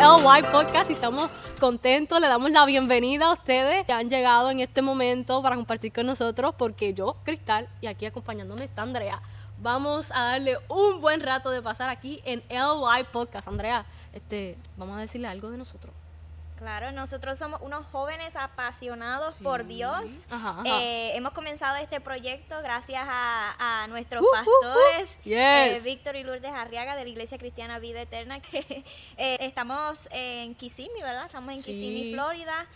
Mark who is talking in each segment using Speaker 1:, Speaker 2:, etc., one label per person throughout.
Speaker 1: LY Podcast y estamos contentos. Le damos la bienvenida a ustedes que han llegado en este momento para compartir con nosotros porque yo, Cristal, y aquí acompañándome está Andrea. Vamos a darle un buen rato de pasar aquí en LY Podcast. Andrea, este, vamos a decirle algo de nosotros.
Speaker 2: Claro, nosotros somos unos jóvenes apasionados
Speaker 1: Sí.
Speaker 2: por Dios.
Speaker 1: Ajá, ajá.
Speaker 2: Eh, hemos comenzado este proyecto gracias a, a nuestros
Speaker 1: Uh, uh, uh.
Speaker 2: pastores,
Speaker 1: Yes.
Speaker 2: eh, Víctor y Lourdes Arriaga de la Iglesia Cristiana Vida Eterna, que eh, estamos en Kissimmee, ¿verdad? Estamos en
Speaker 1: Sí.
Speaker 2: Kissimmee, Florida.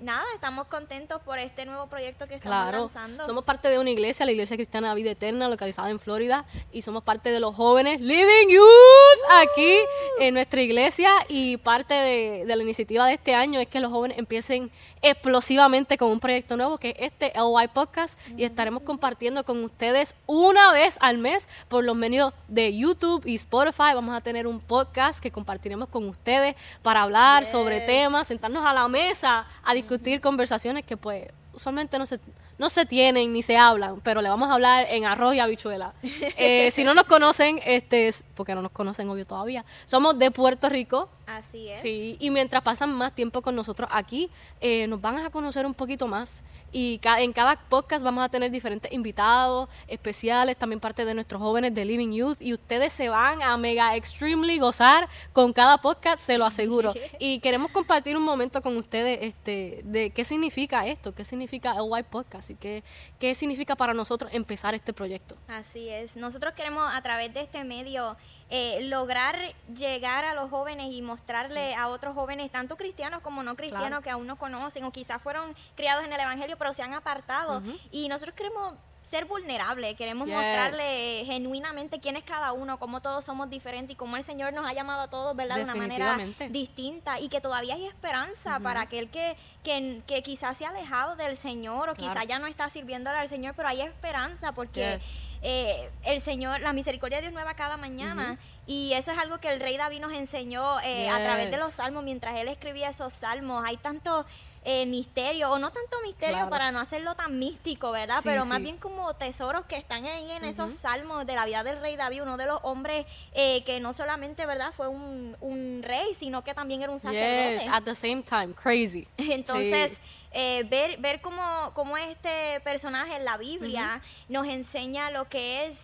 Speaker 2: Nada, estamos contentos por este nuevo proyecto que estamos
Speaker 1: Claro,
Speaker 2: lanzando.
Speaker 1: somos parte de una iglesia, la Iglesia Cristiana Vida Eterna, localizada en Florida, y somos parte de los jóvenes Living Youth aquí en nuestra iglesia. Y parte de, de la iniciativa de este año es que los jóvenes empiecen explosivamente con un proyecto nuevo que es este LY Podcast, y estaremos compartiendo con ustedes una vez al mes por los medios de YouTube y Spotify. Vamos a tener un podcast que compartiremos con ustedes para hablar sobre temas, sentarnos a la mesa a discutir conversaciones que pues usualmente no se, no se tienen ni se hablan, pero le vamos a hablar en arroz y habichuela. Eh, si no nos conocen, este, es- porque no nos conocen obvio todavía, somos de Puerto Rico,
Speaker 2: Así es.
Speaker 1: sí, y mientras pasan más tiempo con nosotros aquí, eh, nos van a conocer un poquito más. Y ca- en cada podcast vamos a tener diferentes invitados especiales, también parte de nuestros jóvenes de Living Youth, y ustedes se van a mega extremely gozar con cada podcast, se lo aseguro. Y queremos compartir un momento con ustedes este, de qué significa esto, qué significa el White Podcast y qué, qué significa para nosotros empezar este proyecto.
Speaker 2: Así es. Nosotros queremos a través de este medio eh, lograr llegar a los jóvenes y mostrarle a otros jóvenes, tanto cristianos como no cristianos,
Speaker 1: Claro.
Speaker 2: que aún no conocen o quizás fueron criados en el Evangelio pero se han apartado.
Speaker 1: Ujú.
Speaker 2: Y nosotros queremos ser vulnerables, queremos
Speaker 1: Yes.
Speaker 2: mostrarle genuinamente quién es cada uno, cómo todos somos diferentes y cómo el Señor nos ha llamado a todos, ¿verdad? De una manera distinta y que todavía hay esperanza para aquel que, que, que quizás se ha alejado del Señor o
Speaker 1: Claro.
Speaker 2: quizás ya no está sirviéndole al Señor, pero hay esperanza porque
Speaker 1: Yes.
Speaker 2: Eh, el Señor, la misericordia de Dios nueva cada mañana. Y eso es algo que el rey David nos enseñó eh, a través de los salmos, mientras él escribía esos salmos. Hay tanto eh, misterio, o no tanto misterio
Speaker 1: Claro.
Speaker 2: para no hacerlo tan místico, ¿verdad?
Speaker 1: Sí,
Speaker 2: Pero más
Speaker 1: sí.
Speaker 2: bien como tesoros que están ahí en esos salmos de la vida del rey David, uno de los hombres eh, que no solamente, ¿verdad? Fue un, un rey, sino que también era un sacerdote.
Speaker 1: Yes, at the same time, crazy.
Speaker 2: Entonces,
Speaker 1: Sí.
Speaker 2: Eh, ver, ver cómo, cómo este personaje en la Biblia nos enseña lo que es,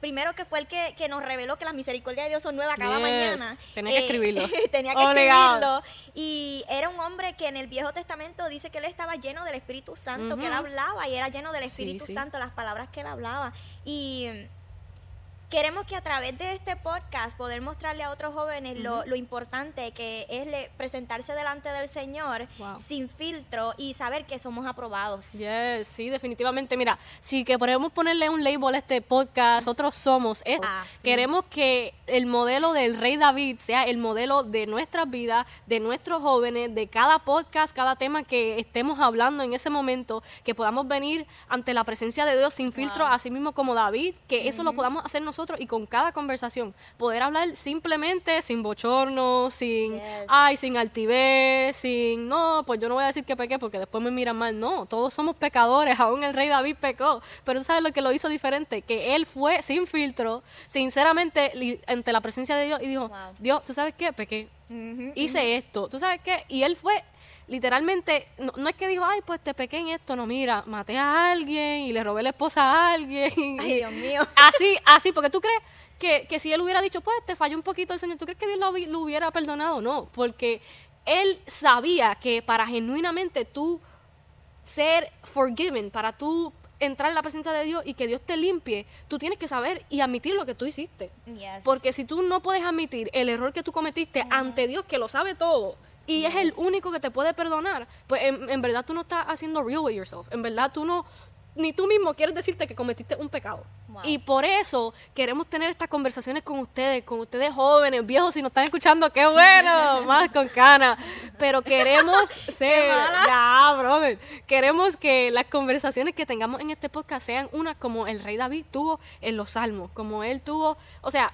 Speaker 2: primero que fue el que, que nos reveló que las misericordias de Dios son nuevas cada
Speaker 1: Yes.
Speaker 2: mañana. Eh,
Speaker 1: Tenía que escribirlo.
Speaker 2: tenía que
Speaker 1: Obligado.
Speaker 2: escribirlo. Y era un hombre que en el Viejo Testamento dice que él estaba lleno del Espíritu Santo, que él hablaba y era lleno del Espíritu
Speaker 1: sí.
Speaker 2: Santo, las palabras que él hablaba. Y queremos que a través de este podcast poder mostrarle a otros jóvenes lo, lo importante que es le- presentarse delante del Señor
Speaker 1: Wow.
Speaker 2: sin filtro y saber que somos aprobados.
Speaker 1: Yes, sí, definitivamente. Mira, si que podemos ponerle un label a este podcast, nosotros somos esto.
Speaker 2: Ah, sí.
Speaker 1: Queremos que el modelo del Rey David sea el modelo de nuestras vidas, de nuestros jóvenes, de cada podcast, cada tema que estemos hablando en ese momento, que podamos venir ante la presencia de Dios sin filtro, así mismo como David, que eso lo podamos hacer nosotros y con cada conversación poder hablar simplemente sin bochorno, sin
Speaker 2: Yes.
Speaker 1: ay, sin altivez, sin no, pues yo no voy a decir que pequé porque después me miran mal. No, todos somos pecadores, aún el rey David pecó. Pero tú sabes lo que lo hizo diferente, que él fue sin filtro, sinceramente, ante la presencia de Dios y dijo,
Speaker 2: Wow.
Speaker 1: Dios, ¿tú sabes qué? Pequé, hice esto, ¿tú sabes qué? Y él fue literalmente, no, no es que dijo, ay, pues te pequé en esto, no, mira, maté a alguien y le robé la esposa a alguien.
Speaker 2: Ay, Dios mío.
Speaker 1: Así, así, porque tú crees que, que si él hubiera dicho, pues te falló un poquito el Señor, ¿tú crees que Dios lo, hubi- lo hubiera perdonado? No, porque él sabía que para genuinamente tú ser forgiven, para tú entrar en la presencia de Dios y que Dios te limpie, tú tienes que saber y admitir lo que tú hiciste.
Speaker 2: Yes.
Speaker 1: Porque si tú no puedes admitir el error que tú cometiste ante Dios, que lo sabe todo, y es el único que te puede perdonar, pues en, en verdad tú no estás haciendo real with yourself. En verdad tú no, ni tú mismo quieres decirte que cometiste un pecado.
Speaker 2: Wow.
Speaker 1: Y por eso queremos tener estas conversaciones con ustedes, con ustedes jóvenes, viejos, si nos están escuchando, qué bueno, más con cana. Pero queremos ser, ya, brother, queremos que las conversaciones que tengamos en este podcast sean unas como el rey David tuvo en los salmos, como él tuvo, o sea,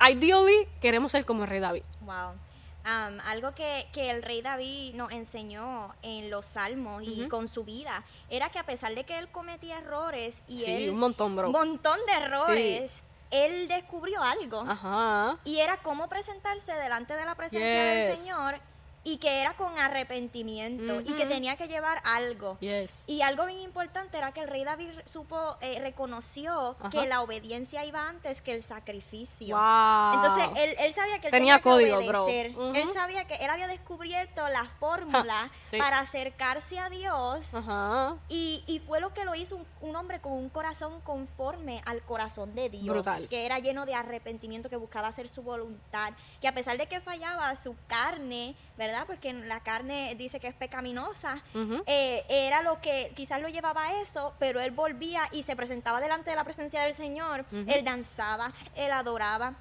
Speaker 1: ideally queremos ser como el rey David.
Speaker 2: Wow. Am, algo que, que el rey David nos enseñó en los salmos y con su vida era que a pesar de que él cometía errores y
Speaker 1: Sí,
Speaker 2: él
Speaker 1: un montón, bro.
Speaker 2: montón de errores, él descubrió algo.
Speaker 1: Ajá.
Speaker 2: Y era cómo presentarse delante de la presencia del. Señor y que era con arrepentimiento y que tenía que llevar algo.
Speaker 1: Yes.
Speaker 2: Y algo bien importante era que el rey David supo, eh, reconoció
Speaker 1: Ajá.
Speaker 2: que la obediencia iba antes que el sacrificio.
Speaker 1: Wow.
Speaker 2: Entonces él, él sabía que él
Speaker 1: Tenía
Speaker 2: tenía,
Speaker 1: código,
Speaker 2: que
Speaker 1: bro.
Speaker 2: obedecer.
Speaker 1: Ujú.
Speaker 2: Él sabía que él había descubierto la fórmula
Speaker 1: sí.
Speaker 2: para acercarse a Dios.
Speaker 1: Ajá.
Speaker 2: Y, y fue lo que lo hizo un, un hombre con un corazón conforme al corazón de Dios,
Speaker 1: Brutal.
Speaker 2: que era lleno de arrepentimiento, que buscaba hacer su voluntad, que a pesar de que fallaba su carne, ¿verdad? Porque la carne dice que es pecaminosa, eh, era lo que quizás lo llevaba a eso, pero él volvía y se presentaba delante de la presencia del Señor, él danzaba, él adoraba.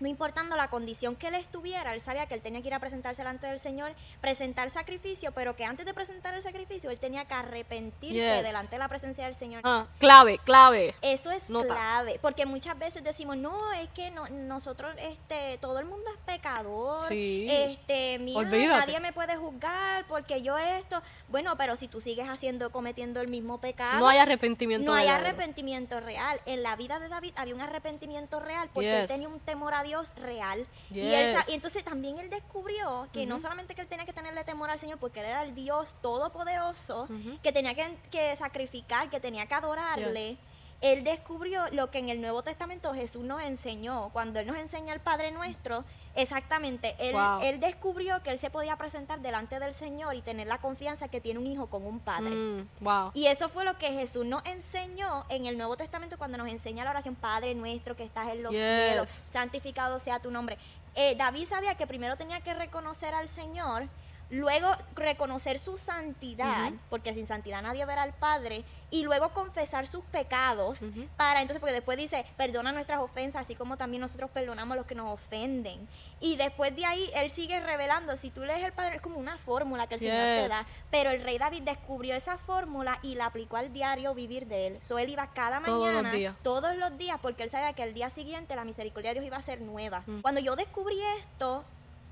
Speaker 2: No importando la condición que él estuviera, él sabía que él tenía que ir a presentarse delante del Señor, presentar sacrificio, pero que antes de presentar el sacrificio, él tenía que arrepentirse
Speaker 1: Yes.
Speaker 2: delante de la presencia del Señor.
Speaker 1: Ah, clave, clave.
Speaker 2: Eso es
Speaker 1: Nota.
Speaker 2: clave, porque muchas veces decimos, no, es que no, nosotros, este, todo el mundo es pecador,
Speaker 1: Sí.
Speaker 2: este, mira, nadie me puede juzgar porque yo esto, bueno, pero si tú sigues haciendo, cometiendo el mismo pecado,
Speaker 1: No hay arrepentimiento.
Speaker 2: no hay arrepentimiento real. En la vida de David había un arrepentimiento real porque él tenía un temor a Dios real. Y, él y entonces también él descubrió que no solamente que él tenía que tenerle temor al Señor porque él era el Dios todopoderoso,
Speaker 1: Ujú.
Speaker 2: que tenía que, que sacrificar, que tenía que adorarle. Él descubrió lo que en el Nuevo Testamento Jesús nos enseñó. Cuando Él nos enseña el Padre Nuestro, exactamente, Él,
Speaker 1: Wow.
Speaker 2: él descubrió que Él se podía presentar delante del Señor y tener la confianza que tiene un hijo con un padre.
Speaker 1: Mm, wow.
Speaker 2: Y eso fue lo que Jesús nos enseñó en el Nuevo Testamento cuando nos enseña la oración Padre nuestro que estás en los
Speaker 1: Yes.
Speaker 2: cielos, santificado sea tu nombre. Eh, David sabía que primero tenía que reconocer al Señor, luego reconocer su santidad, porque sin santidad nadie verá al Padre, y luego confesar sus pecados, para entonces, porque después dice, perdona nuestras ofensas, así como también nosotros perdonamos a los que nos ofenden. Y después de ahí, él sigue revelando, si tú lees el Padre, es como una fórmula que el Señor te da, pero el rey David descubrió esa fórmula y la aplicó al diario vivir de él. So él iba cada
Speaker 1: Todos
Speaker 2: mañana, todos los días, porque él sabía que el día siguiente la misericordia de Dios iba a ser nueva.
Speaker 1: Mm.
Speaker 2: Cuando yo descubrí esto,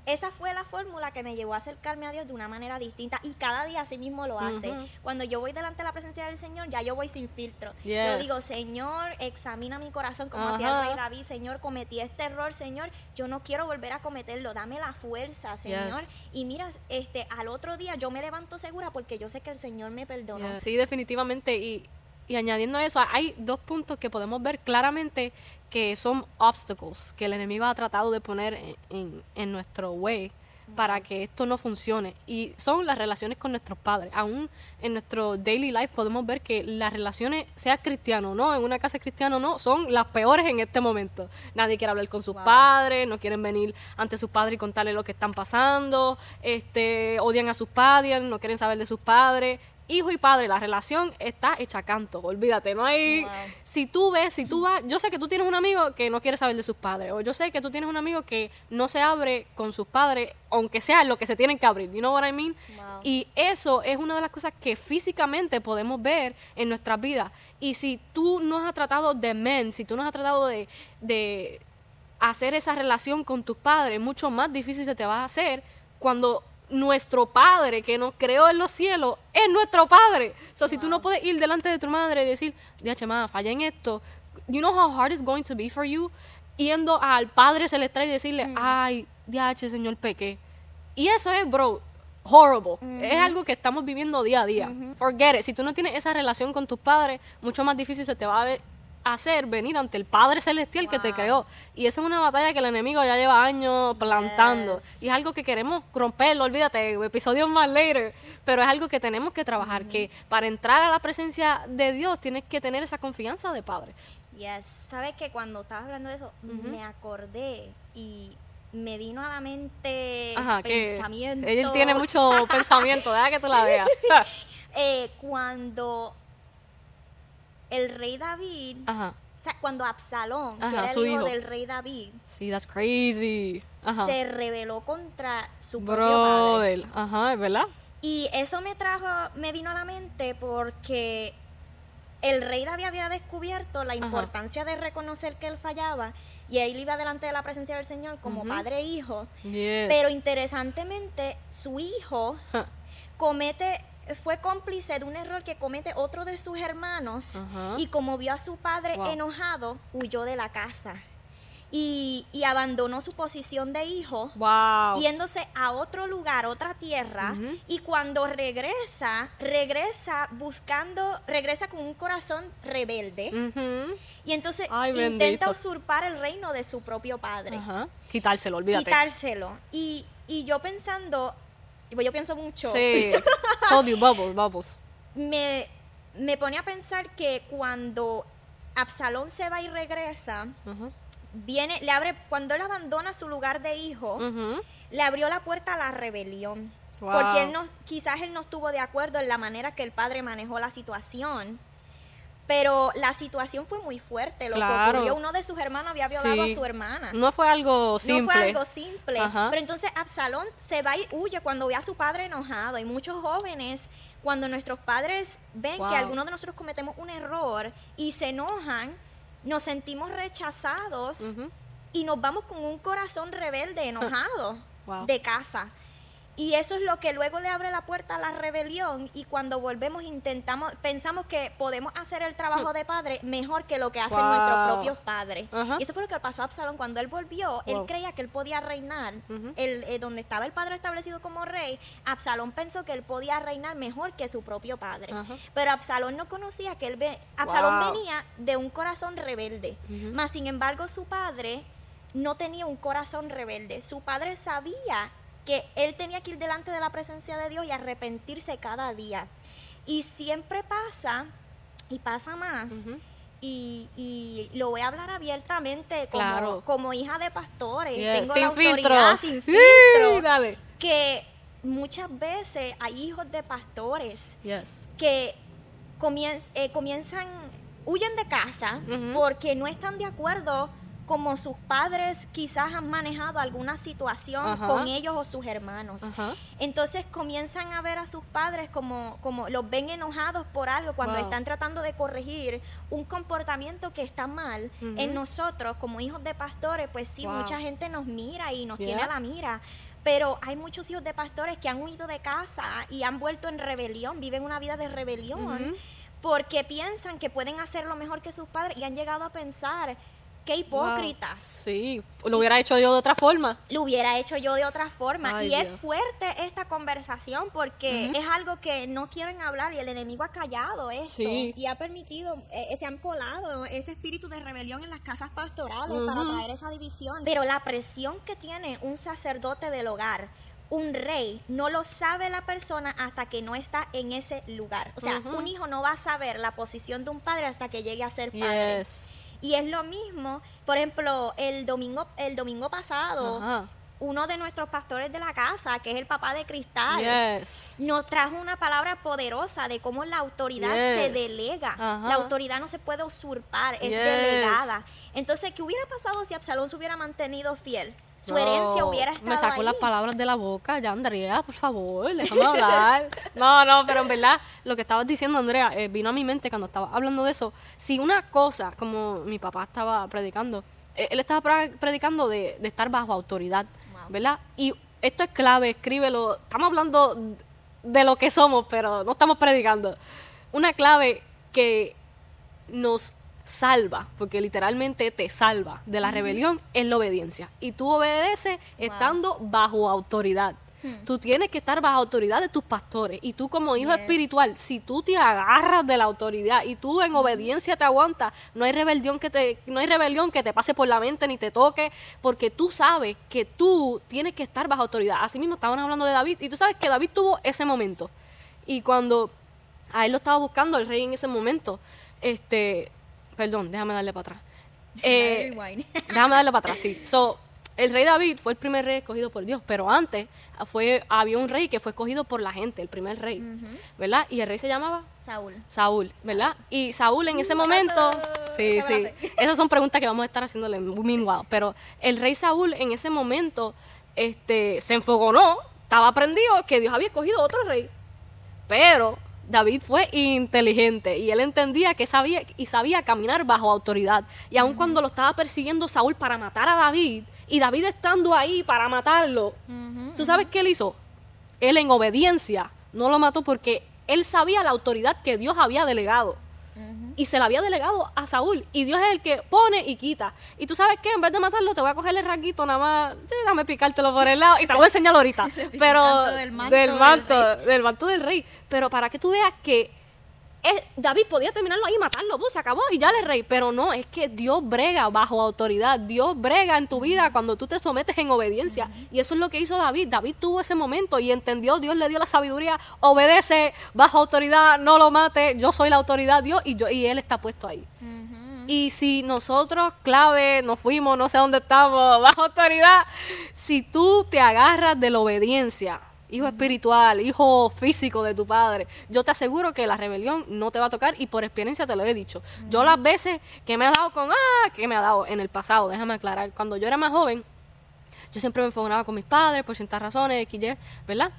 Speaker 2: esa fue la fórmula que me llevó a acercarme a Dios de una manera distinta y cada día así mismo lo hace. Cuando yo voy delante de la presencia del Señor, ya yo voy sin filtro. Yo digo, Señor, examina mi corazón como hacía el rey David. Señor, cometí este error, Señor. Yo no quiero volver a cometerlo. Dame la fuerza, Señor.
Speaker 1: Yes.
Speaker 2: Y mira, este, al otro día yo me levanto segura porque yo sé que el Señor me perdonó.
Speaker 1: Sí, definitivamente. Y, y añadiendo a eso, hay dos puntos que podemos ver claramente que son obstacles que el enemigo ha tratado de poner en, en- en nuestro way para que esto no funcione. Y son las relaciones con nuestros padres. Aún en nuestro daily life podemos ver que las relaciones, sea cristiano o no, en una casa cristiana o no, son las peores en este momento. Nadie quiere hablar con sus
Speaker 2: Wow.
Speaker 1: padres, no quieren venir ante sus padres y contarles lo que están pasando, este, odian a sus padres, no quieren saber de sus padres. Hijo y padre, la relación está hecha canto, olvídate, no hay...
Speaker 2: Wow.
Speaker 1: Si tú ves, si tú vas, yo sé que tú tienes un amigo que no quiere saber de sus padres, o yo sé que tú tienes un amigo que no se abre con sus padres, aunque sea lo que se tienen que abrir, you know what I mean?
Speaker 2: Wow.
Speaker 1: Y eso es una de las cosas que físicamente podemos ver en nuestras vidas. Y si tú no has tratado de men, si tú no has tratado de, de hacer esa relación con tus padres, mucho más difícil se te va a hacer cuando nuestro padre que nos creó en los cielos es nuestro padre. So, si tú no puedes ir delante de tu madre y decir, diache, ma, fallé en esto, you know how hard it's going to be for you yendo al Padre Celestial y decirle, ay, diache, señor, pequé. Y eso es, bro, horrible. Es algo que estamos viviendo día a día. Forget it. Si tú no tienes esa relación con tus padres, mucho más difícil se te va a ver- hacer venir ante el Padre Celestial que te creó. Y esa es una batalla que el enemigo ya lleva años plantando.
Speaker 2: Yes.
Speaker 1: Y es algo que queremos romperlo, olvídate, episodios más later. Pero es algo que tenemos que trabajar, que para entrar a la presencia de Dios tienes que tener esa confianza de Padre.
Speaker 2: Yes. ¿Sabes que cuando estabas hablando de eso, me acordé y me vino a la mente
Speaker 1: Ajá, que
Speaker 2: pensamiento.
Speaker 1: él tiene mucho pensamiento, deja que tú la veas.
Speaker 2: Eh, cuando el rey David,
Speaker 1: Ajá.
Speaker 2: o sea, cuando Absalón, que era el hijo,
Speaker 1: hijo.
Speaker 2: del rey David,
Speaker 1: Sí, that's crazy. Ajá.
Speaker 2: se rebeló contra su propio padre.
Speaker 1: Ajá, es verdad.
Speaker 2: Y eso me trajo, me vino a la mente porque el rey David había descubierto la
Speaker 1: Ajá.
Speaker 2: importancia de reconocer que él fallaba y él iba delante de la presencia del Señor como padre e hijo.
Speaker 1: Yes.
Speaker 2: Pero interesantemente, su hijo comete fue cómplice de un error que comete otro de sus hermanos y como vio a su padre
Speaker 1: Wow.
Speaker 2: enojado, huyó de la casa. y, y abandonó su posición de hijo
Speaker 1: Wow.
Speaker 2: yéndose a otro lugar, otra tierra, y cuando regresa, regresa buscando, regresa con un corazón rebelde, y entonces
Speaker 1: Ay,
Speaker 2: intenta
Speaker 1: bendito.
Speaker 2: usurpar el reino de su propio padre.
Speaker 1: Quitárselo, olvídate.
Speaker 2: quitárselo. Y, y yo pensando, yo pienso mucho,
Speaker 1: Sí. Told you, bubbles, bubbles.
Speaker 2: me, me pone a pensar que cuando Absalón se va y regresa, viene, le abre, cuando él abandona su lugar de hijo, le abrió la puerta a la rebelión.
Speaker 1: Wow.
Speaker 2: Porque él no, quizás él no estuvo de acuerdo en la manera que el padre manejó la situación. Pero la situación fue muy fuerte. Lo
Speaker 1: Claro.
Speaker 2: que ocurrió, uno de sus hermanos había violado
Speaker 1: Sí.
Speaker 2: a su hermana.
Speaker 1: No fue algo simple.
Speaker 2: No fue algo simple.
Speaker 1: Ajá.
Speaker 2: Pero entonces Absalón se va y huye cuando ve a su padre enojado. Y muchos jóvenes, cuando nuestros padres ven
Speaker 1: Wow.
Speaker 2: que algunos de nosotros cometemos un error y se enojan, nos sentimos rechazados y nos vamos con un corazón rebelde, enojado
Speaker 1: Wow.
Speaker 2: de casa. Y eso es lo que luego le abre la puerta a la rebelión y cuando volvemos intentamos, pensamos que podemos hacer el trabajo de padre mejor que lo que hacen
Speaker 1: Wow.
Speaker 2: nuestros propios padres. Y eso fue lo que pasó a Absalón cuando él volvió, él creía que él podía reinar, eh, donde estaba el padre establecido como rey, Absalón pensó que él podía reinar mejor que su propio padre. Pero Absalón no conocía que él ve, Absalón
Speaker 1: Wow.
Speaker 2: venía de un corazón rebelde. Más sin embargo, su padre no tenía un corazón rebelde. Su padre sabía que él tenía que ir delante de la presencia de Dios y arrepentirse cada día. Y siempre pasa, y pasa más, y, y lo voy a hablar abiertamente como,
Speaker 1: Claro.
Speaker 2: como hija de pastores.
Speaker 1: Yes,
Speaker 2: Tengo
Speaker 1: Sin
Speaker 2: la autoridad
Speaker 1: filtros.
Speaker 2: sin
Speaker 1: Sí,
Speaker 2: filtro,
Speaker 1: dale.
Speaker 2: que muchas veces hay hijos de pastores
Speaker 1: Yes.
Speaker 2: que comien- eh, comienzan, huyen de casa porque no están de acuerdo como sus padres quizás han manejado alguna situación
Speaker 1: Ajá.
Speaker 2: con ellos o sus hermanos.
Speaker 1: Ajá.
Speaker 2: Entonces comienzan a ver a sus padres como, como los ven enojados por algo cuando
Speaker 1: Wow.
Speaker 2: están tratando de corregir un comportamiento que está mal en nosotros como hijos de pastores, pues sí,
Speaker 1: Wow.
Speaker 2: mucha gente nos mira y nos
Speaker 1: Yeah.
Speaker 2: tiene a la mira. Pero hay muchos hijos de pastores que han huido de casa y han vuelto en rebelión, viven una vida de rebelión, porque piensan que pueden hacerlo mejor que sus padres y han llegado a pensar, qué hipócritas.
Speaker 1: Sí, lo hubiera hecho yo de otra forma.
Speaker 2: Lo hubiera hecho yo de otra forma.
Speaker 1: Ay,
Speaker 2: y es fuerte esta conversación porque es algo que no quieren hablar y el enemigo ha callado esto
Speaker 1: Sí.
Speaker 2: y ha permitido, eh, se han colado ese espíritu de rebelión en las casas pastorales para traer esa división. Pero la presión que tiene un sacerdote del hogar, un rey, no lo sabe la persona hasta que no está en ese lugar. O sea, un hijo no va a saber la posición de un padre hasta que llegue a ser padre.
Speaker 1: Yes.
Speaker 2: Y es lo mismo, por ejemplo, el domingo, el domingo pasado,
Speaker 1: Ajá.
Speaker 2: uno de nuestros pastores de la casa, que es el papá de Cristal,
Speaker 1: Yes.
Speaker 2: nos trajo una palabra poderosa de cómo la autoridad
Speaker 1: Yes.
Speaker 2: se delega.
Speaker 1: Ajá.
Speaker 2: La autoridad no se puede usurpar, es
Speaker 1: Yes.
Speaker 2: delegada. Entonces, ¿qué hubiera pasado si Absalón se hubiera mantenido fiel? Su
Speaker 1: No,
Speaker 2: herencia hubiera estado
Speaker 1: Me sacó
Speaker 2: ahí.
Speaker 1: las palabras de la boca, ya Andrea, por favor, déjame hablar. no, no, pero en verdad, lo que estabas diciendo, Andrea, eh, vino a mi mente cuando estaba hablando de eso. Si una cosa, como mi papá estaba predicando, eh, él estaba predicando de, de estar bajo autoridad,
Speaker 2: Wow.
Speaker 1: ¿verdad? Y esto es clave, escríbelo. Estamos hablando de lo que somos, pero no estamos predicando. Una clave que nos salva, porque literalmente te salva de la rebelión, es la obediencia. Y tú obedeces estando bajo autoridad.
Speaker 2: Hmm.
Speaker 1: Tú tienes que estar bajo autoridad de tus pastores. Y tú como hijo
Speaker 2: Yes.
Speaker 1: espiritual, si tú te agarras de la autoridad y tú en obediencia te aguantas, no hay rebelión que te, no hay rebelión que te pase por la mente ni te toque, porque tú sabes que tú tienes que estar bajo autoridad. Así mismo estábamos hablando de David, y tú sabes que David tuvo ese momento. Y cuando a él lo estaba buscando el rey en ese momento, este, perdón, déjame darle para atrás. Eh, déjame darle para atrás, sí. So, el rey David fue el primer rey escogido por Dios, pero antes fue había un rey que fue escogido por la gente, el primer rey. ¿verdad? Y el rey se llamaba
Speaker 2: Saúl.
Speaker 1: Saúl, ¿verdad? Y Saúl en ese momento, sí, sí, esas son preguntas que vamos a estar haciéndole meanwhile, pero el rey Saúl en ese momento este, se enfogonó, estaba aprendido que Dios había escogido otro rey, pero David fue inteligente y él entendía que sabía y sabía caminar bajo autoridad. Y aun cuando lo estaba persiguiendo Saúl para matar a David, y David estando ahí para matarlo. ¿Tú sabes qué él hizo? Él en obediencia no lo mató porque él sabía la autoridad que Dios había delegado. Y se la había delegado a Saúl. Y Dios es el que pone y quita. Y tú sabes que en vez de matarlo, te voy a coger el raquito nada más. Sí, dame picártelo por el lado y te lo voy a enseñar ahorita. Pero
Speaker 2: del manto
Speaker 1: del
Speaker 2: del
Speaker 1: manto, del manto del rey. Pero para que tú veas que eh, David podía terminarlo ahí y matarlo, pues, se acabó y ya le rey. Pero no, es que Dios brega bajo autoridad. Dios brega en tu vida cuando tú te sometes en obediencia. Y eso es lo que hizo David. David tuvo ese momento y entendió, Dios le dio la sabiduría, obedece bajo autoridad, no lo mate, yo soy la autoridad, Dios, y, yo, y él está puesto ahí. Y si nosotros, clave, nos fuimos, no sé dónde estamos, bajo autoridad, si tú te agarras de la obediencia, hijo espiritual, hijo físico de tu padre, yo te aseguro que la rebelión no te va a tocar y por experiencia te lo he dicho. Yo las veces que me ha dado con, ah, que me ha dado en el pasado, déjame aclarar, cuando yo era más joven, yo siempre me enfogonaba con mis padres por ciertas razones, X, ¿verdad?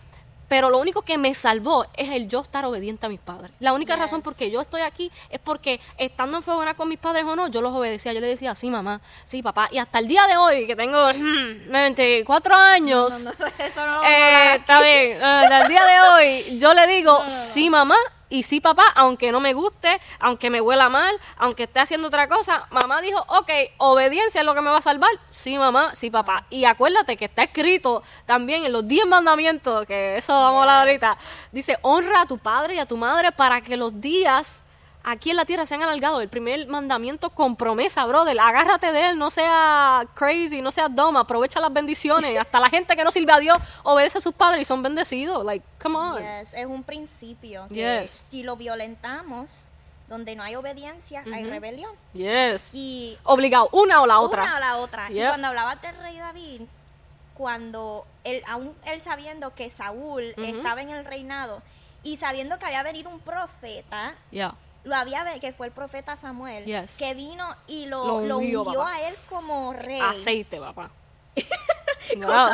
Speaker 1: Pero lo único que me salvó es el yo estar obediente a mis padres. La única
Speaker 2: Yes.
Speaker 1: razón por que yo estoy aquí es porque estando enfogonada con mis padres o no, yo los obedecía. Yo les decía, sí, mamá, sí, papá. Y hasta el día de hoy, que tengo mm, 24 años,
Speaker 2: No,
Speaker 1: eh, está bien. Hasta el día de hoy, yo le digo, sí, mamá, y sí, papá, aunque no me guste, aunque me huela mal, aunque esté haciendo otra cosa. Mamá dijo, ok, obediencia es lo que me va a salvar. Sí, mamá, sí, papá. Y acuérdate que está escrito también en los 10 mandamientos, que eso vamos a hablar ahorita. Dice, honra a tu padre y a tu madre para que los días aquí en la tierra se han alargado. El primer mandamiento con promesa, brother. Agárrate de él, no sea crazy, no seas doma, aprovecha las bendiciones. Hasta la gente que no sirve a Dios obedece a sus padres y son bendecidos. Like, come on.
Speaker 2: Yes, es un principio. que
Speaker 1: Yes.
Speaker 2: Si lo violentamos, donde no hay obediencia, hay
Speaker 1: Ujú.
Speaker 2: rebelión.
Speaker 1: Yes.
Speaker 2: Y
Speaker 1: Obligado, una o la otra.
Speaker 2: una o la otra. Y
Speaker 1: Yep.
Speaker 2: cuando hablabas del rey David, cuando él, aún él sabiendo que Saúl
Speaker 1: Ujú.
Speaker 2: estaba en el reinado y sabiendo que había venido un profeta,
Speaker 1: Yeah.
Speaker 2: Lo había que fue el profeta Samuel,
Speaker 1: Yes.
Speaker 2: que vino y lo,
Speaker 1: Lo
Speaker 2: lo a él como rey.
Speaker 1: Aceite, papá.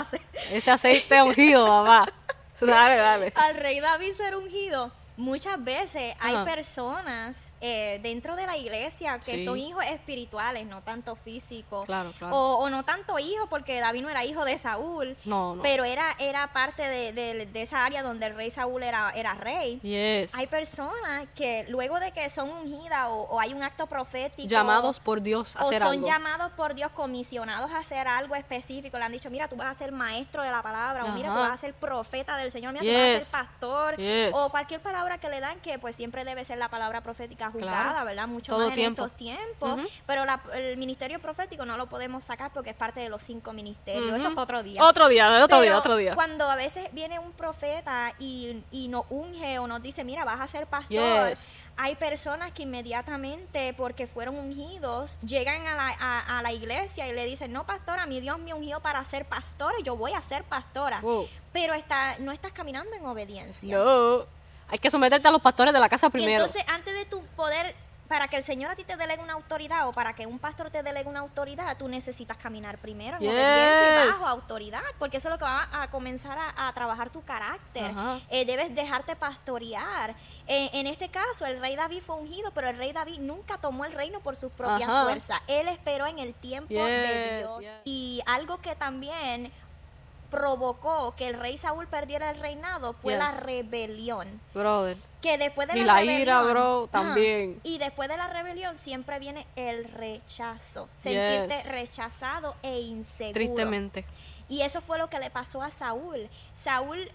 Speaker 2: Aceite.
Speaker 1: Ese aceite ungido, papá. Dale, dale.
Speaker 2: al rey David ser ungido, muchas veces hay personas eh, dentro de la iglesia que
Speaker 1: Sí.
Speaker 2: son hijos espirituales, no tanto físicos.
Speaker 1: Claro, claro.
Speaker 2: O, o no tanto hijos, porque David no era hijo de Saúl.
Speaker 1: No, no.
Speaker 2: Pero era, era parte de, de- de esa área donde el rey Saúl era, era rey.
Speaker 1: Yes.
Speaker 2: Hay personas que luego de que son ungidas o, o hay un acto profético.
Speaker 1: Llamados por Dios a
Speaker 2: o
Speaker 1: hacer
Speaker 2: son
Speaker 1: algo.
Speaker 2: llamados por Dios, comisionados a hacer algo específico. Le han dicho, mira, tú vas a ser maestro de la palabra, o mira, tú
Speaker 1: Ajá.
Speaker 2: vas a ser profeta del Señor, mira, tú vas a ser pastor,
Speaker 1: Yes.
Speaker 2: o cualquier palabra que le dan, que pues siempre debe ser la palabra profética juzgada,
Speaker 1: Claro.
Speaker 2: ¿verdad? Mucho
Speaker 1: Todo
Speaker 2: más
Speaker 1: tiempo.
Speaker 2: en estos tiempos. Pero la- el ministerio profético no lo podemos sacar porque es parte de los cinco ministerios. Eso es otro día.
Speaker 1: Otro día, otro día,
Speaker 2: Pero
Speaker 1: otro día.
Speaker 2: Cuando a veces viene un profeta y, y nos unge o nos dice, mira, vas a ser pastor,
Speaker 1: Yes.
Speaker 2: hay personas que inmediatamente, porque fueron ungidos, llegan a la, a, a la iglesia y le dicen, no, pastora, mi Dios me ungió para ser pastora y yo voy a ser pastora.
Speaker 1: Wow.
Speaker 2: Pero está, no estás caminando en obediencia.
Speaker 1: No. Hay que someterte a los pastores de la casa primero.
Speaker 2: entonces, antes de tu poder, para que el Señor a ti te delegue una autoridad o para que un pastor te delegue una autoridad, tú necesitas caminar primero en
Speaker 1: Yes.
Speaker 2: obediencia y bajo autoridad, porque eso es lo que va a comenzar a, a trabajar tu carácter. Eh, debes dejarte pastorear. Eh, en este caso, el rey David fue ungido, pero el rey David nunca tomó el reino por sus propias
Speaker 1: Ajá.
Speaker 2: fuerzas. Él esperó en el tiempo de Dios.
Speaker 1: yes.
Speaker 2: Y algo que también provocó que el rey Saúl perdiera el reinado fue
Speaker 1: Yes.
Speaker 2: la rebelión
Speaker 1: Brother.
Speaker 2: que después de
Speaker 1: Y
Speaker 2: la,
Speaker 1: la ira,
Speaker 2: rebelión,
Speaker 1: bro,
Speaker 2: ajá,
Speaker 1: también.
Speaker 2: y después de la rebelión siempre viene el rechazo
Speaker 1: Yes.
Speaker 2: sentirte rechazado e inseguro
Speaker 1: Tristemente.
Speaker 2: y eso fue lo que le pasó a Saúl Saúl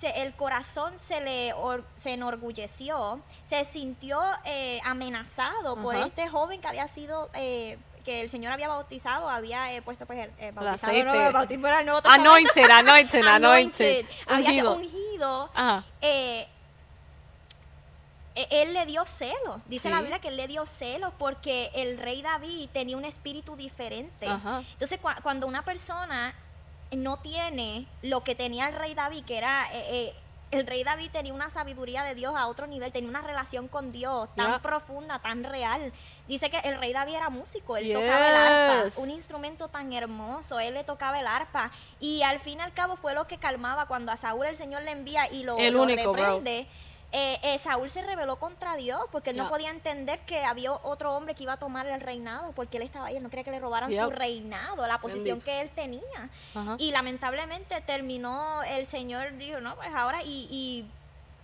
Speaker 2: se- el corazón se le or- se enorgulleció se sintió eh, amenazado por este joven que había sido eh, que el Señor había bautizado, había eh, puesto pues el, eh, bautizado,
Speaker 1: aceite.
Speaker 2: no, el bautismo era el Nuevo.
Speaker 1: Anointed, anointed, anointed.
Speaker 2: Había
Speaker 1: Ungido.
Speaker 2: ungido
Speaker 1: Ajá.
Speaker 2: eh, e- él le dio celos. Dice
Speaker 1: Sí.
Speaker 2: la Biblia que él le dio celos porque el rey David tenía un espíritu diferente.
Speaker 1: Ajá.
Speaker 2: Entonces, cua- cuando una persona no tiene lo que tenía el rey David, que era... eh, eh, el rey David tenía una sabiduría de Dios a otro nivel, tenía una relación con Dios tan
Speaker 1: Yeah.
Speaker 2: profunda, tan real. Dice que el rey David era músico, él tocaba el arpa, un instrumento tan hermoso, él le tocaba el arpa. Y al fin y al cabo fue lo que calmaba cuando a Saúl el Señor le envía y lo,
Speaker 1: El
Speaker 2: lo
Speaker 1: único, bro.
Speaker 2: Eh, eh, Saúl se rebeló contra Dios porque él no podía entender que había otro hombre que iba a tomar el reinado porque él estaba ahí, él no quería que le robaran su reinado, la posición
Speaker 1: Bendito.
Speaker 2: que él tenía. Y lamentablemente terminó, el Señor dijo, no, pues ahora, y, y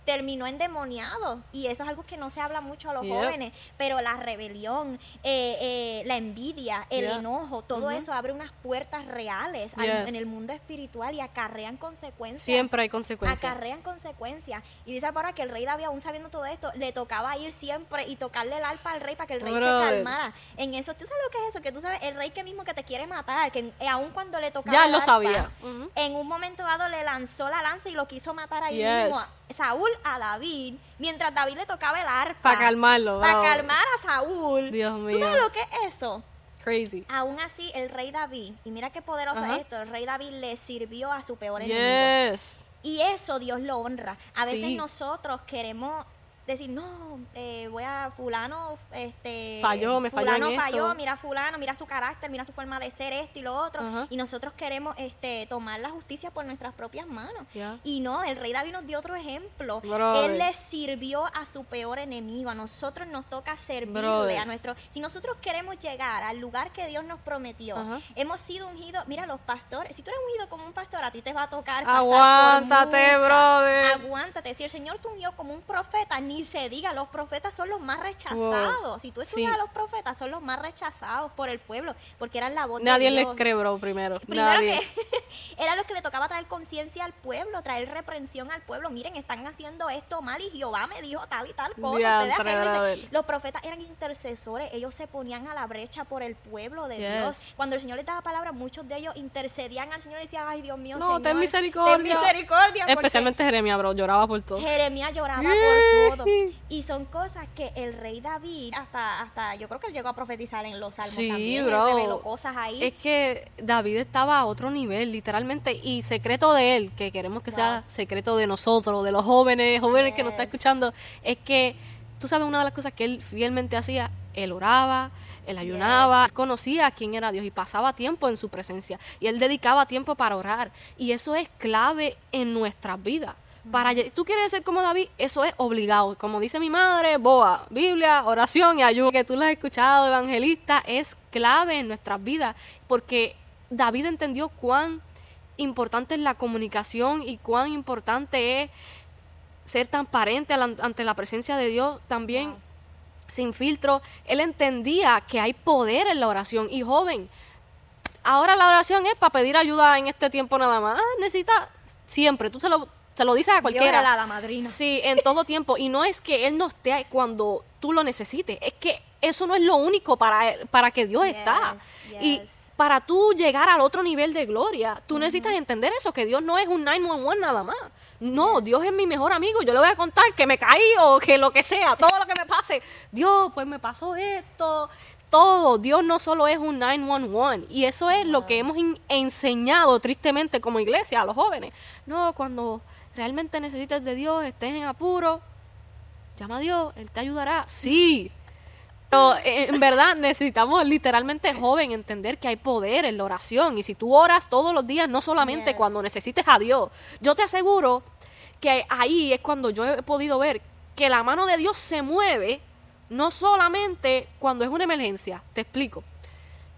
Speaker 2: terminó endemoniado. Y eso es algo que no se habla mucho a los
Speaker 1: Yep.
Speaker 2: jóvenes. Pero la rebelión, eh, eh, la envidia, el enojo, todo eso abre unas puertas reales al- en el mundo espiritual y acarrean consecuencias.
Speaker 1: Siempre hay consecuencias.
Speaker 2: Acarrean consecuencias. Y dice para que el rey David, aún sabiendo todo esto, le tocaba ir siempre y tocarle el arpa al rey para que el rey se calmara. En eso, ¿tú sabes lo que es eso? Que tú sabes, el rey que mismo que te quiere matar, que eh, aún cuando le tocaba
Speaker 1: Ya
Speaker 2: el
Speaker 1: lo
Speaker 2: arpa,
Speaker 1: sabía.
Speaker 2: En un momento dado le lanzó la lanza y lo quiso matar ahí
Speaker 1: Yes.
Speaker 2: mismo. Saúl a David, mientras David le tocaba el arpa.
Speaker 1: Para calmarlo.
Speaker 2: Para calmar a Saúl.
Speaker 1: Dios
Speaker 2: ¿Tú
Speaker 1: mío.
Speaker 2: sabes lo que es eso?
Speaker 1: Crazy.
Speaker 2: Aún así, el rey David, y mira qué poderoso es esto, el rey David le sirvió a su peor enemigo.
Speaker 1: Yes.
Speaker 2: Y eso Dios lo honra. A veces
Speaker 1: Sí.
Speaker 2: nosotros queremos decir, no, eh, voy a fulano, este...
Speaker 1: Falló, me falló
Speaker 2: fulano
Speaker 1: en esto.
Speaker 2: falló, mira fulano, mira su carácter, mira su forma de ser, esto y lo otro.
Speaker 1: Ajá.
Speaker 2: Y nosotros queremos este, tomar la justicia por nuestras propias manos. Y no, el rey David nos dio otro ejemplo.
Speaker 1: Brother.
Speaker 2: Él le sirvió a su peor enemigo. A nosotros nos toca servirle
Speaker 1: Brother.
Speaker 2: a nuestro... Si nosotros queremos llegar al lugar que Dios nos prometió,
Speaker 1: Ajá.
Speaker 2: hemos sido ungidos... Mira, los pastores, si tú eres ungido como un pastor, a ti te va a tocar pasar por
Speaker 1: Aguántate, brother.
Speaker 2: Aguántate. Si el Señor te ungió como un profeta, ni se diga, los profetas son los más rechazados. Si tú estudias
Speaker 1: Sí.
Speaker 2: a los profetas, son los más rechazados por el pueblo, porque eran la voz
Speaker 1: Nadie
Speaker 2: de
Speaker 1: les
Speaker 2: Dios.
Speaker 1: cree, bro, primero.
Speaker 2: Primero
Speaker 1: Nadie.
Speaker 2: que era lo que le tocaba traer conciencia al pueblo, traer reprensión al pueblo. Miren, están haciendo esto mal y Jehová me dijo tal y tal cosa.
Speaker 1: Diantre.
Speaker 2: Los profetas eran intercesores, ellos se ponían a la brecha por el pueblo de
Speaker 1: Yes.
Speaker 2: Dios. Cuando el Señor les daba palabra, muchos de ellos intercedían al Señor y decían, ay Dios mío,
Speaker 1: No,
Speaker 2: Señor,
Speaker 1: ten misericordia.
Speaker 2: ten misericordia. porque
Speaker 1: Especialmente Jeremia, bro. Lloraba por todo.
Speaker 2: Jeremías lloraba por todo. Y son cosas que el rey David, hasta, hasta yo creo que él llegó a profetizar en los salmos
Speaker 1: Sí,
Speaker 2: también.
Speaker 1: bro.
Speaker 2: reveló cosas ahí.
Speaker 1: Es que David estaba a otro nivel, literalmente, y secreto de él, que queremos que sea secreto de nosotros, de los jóvenes, jóvenes que nos están
Speaker 2: Yes.
Speaker 1: escuchando, es que tú sabes una de las cosas que él fielmente hacía, él oraba, él ayunaba, él conocía quién era Dios y pasaba tiempo en su presencia y él dedicaba tiempo para orar y eso es clave en nuestras vidas. Para tú quieres ser como David, eso es obligado. Como dice mi madre, boa, Biblia, oración y ayuno, que tú lo has escuchado, evangelista, es clave en nuestras vidas, porque David entendió cuán importante es la comunicación y cuán importante es ser transparente ante la presencia de Dios también
Speaker 2: Wow.
Speaker 1: sin filtro. Él entendía que hay poder en la oración. Y joven, ahora la oración es para pedir ayuda en este tiempo nada más. Ah, Necesita siempre, tú se lo, se lo dices a cualquiera.
Speaker 2: era la madrina.
Speaker 1: Sí, en todo tiempo. Y no es que Él no esté cuando tú lo necesites. Es que eso no es lo único para, él- para que Dios
Speaker 2: Yes,
Speaker 1: está. Y para tú llegar al otro nivel de gloria, tú necesitas entender eso, que Dios no es un 911 nada más. No, Dios es mi mejor amigo. Yo le voy a contar que me caí o que lo que sea, todo lo que me pase. Dios, pues me pasó esto. Todo, Dios no solo es un 911 y eso es lo que hemos enseñado tristemente como iglesia a los jóvenes. No, cuando realmente necesites de Dios, estés en apuro, llama a Dios, Él te ayudará. Sí. Pero eh, en verdad necesitamos literalmente joven entender que hay poder en la oración y si tú oras todos los días, no solamente
Speaker 2: Yes.
Speaker 1: cuando necesites a Dios, yo te aseguro que ahí es cuando yo he podido ver que la mano de Dios se mueve no solamente cuando es una emergencia, te explico.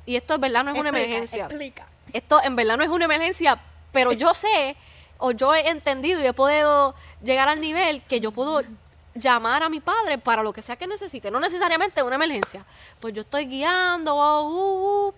Speaker 1: Y esto en verdad no es una emergencia
Speaker 2: Explica.
Speaker 1: esto en verdad no es una emergencia, pero yo sé o yo he entendido y he podido llegar al nivel que yo puedo llamar a mi padre para lo que sea que necesite, no necesariamente una emergencia. Pues yo estoy guiando uh, uh,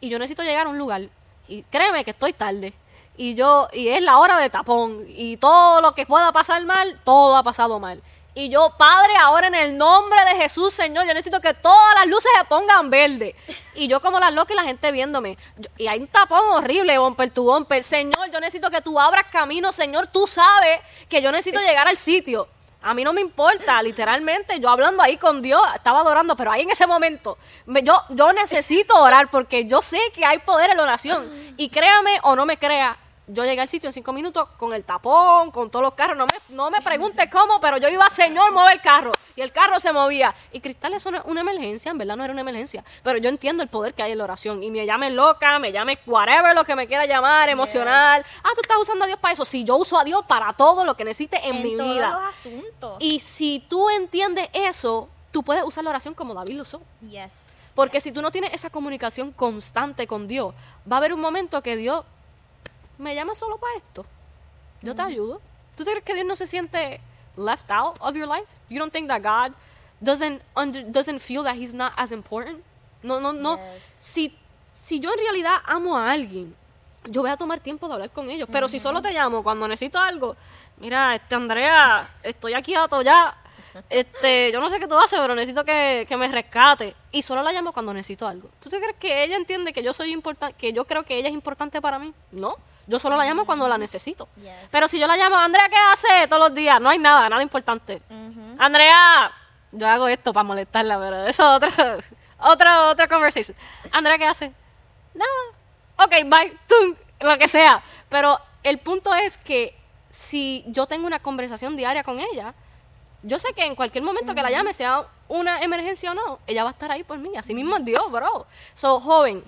Speaker 1: y yo necesito llegar a un lugar y créeme que estoy tarde. Y yo y es la hora de tapón y todo lo que pueda pasar mal, todo ha pasado mal. Y yo, Padre, ahora en el nombre de Jesús, Señor, yo necesito que todas las luces se pongan verde. Y yo como la loca y la gente viéndome. Y hay un tapón horrible, bumper tu bumper. Señor, yo necesito que tú abras camino. Señor, tú sabes que yo necesito llegar al sitio. A mí no me importa, literalmente, yo hablando ahí con Dios, estaba adorando, pero ahí en ese momento, me- yo, yo necesito orar porque yo sé que hay poder en la oración. Y créame o no me crea, yo llegué al sitio en cinco minutos con el tapón, con todos los carros. No me, no me preguntes cómo, pero yo iba, Señor, mueve el carro. Y el carro se movía. Y Cristal, eso no es una emergencia, en verdad no era una emergencia. Pero yo entiendo el poder que hay en la oración. Y me llamen loca, me llamen whatever lo que me quiera llamar, emocional. Ah, tú estás usando a Dios para eso. Sí, yo uso a Dios para todo lo que necesite en, mi
Speaker 2: todos
Speaker 1: vida.
Speaker 2: los asuntos.
Speaker 1: Y si tú entiendes eso, tú puedes usar la oración como David lo usó.
Speaker 2: yes.
Speaker 1: Porque si tú no tienes esa comunicación constante con Dios, va a haber un momento que Dios me llama solo para esto. Yo te ayudo. ¿Tú te crees que Dios no se siente left out of your life? You don't think that God doesn't under, doesn't feel that he's not as important? No, no, no.
Speaker 2: Yes.
Speaker 1: Si si yo en realidad amo a alguien, yo voy a tomar tiempo de hablar con ellos. Pero si solo te llamo cuando necesito algo, mira, este Andrea, estoy aquí a ya. Este, yo no sé qué tú haces, pero necesito que, que me rescate. Y solo la llamo cuando necesito algo. ¿Tú te crees que ella entiende que yo soy importante, que yo creo que ella es importante para mí? No. Yo solo la llamo cuando la necesito.
Speaker 2: Yes.
Speaker 1: Pero si yo la llamo, Andrea, ¿qué hace todos los días? No hay nada, nada importante. Andrea, yo hago esto para molestarla, pero eso es otra, otra, otra conversation. Andrea, ¿qué hace? Nada. Ok, bye, tum, lo que sea. Pero el punto es que si yo tengo una conversación diaria con ella, yo sé que en cualquier momento que la llame, sea una emergencia o no, ella va a estar ahí por mí. Así mismo es Dios, bro. So, joven,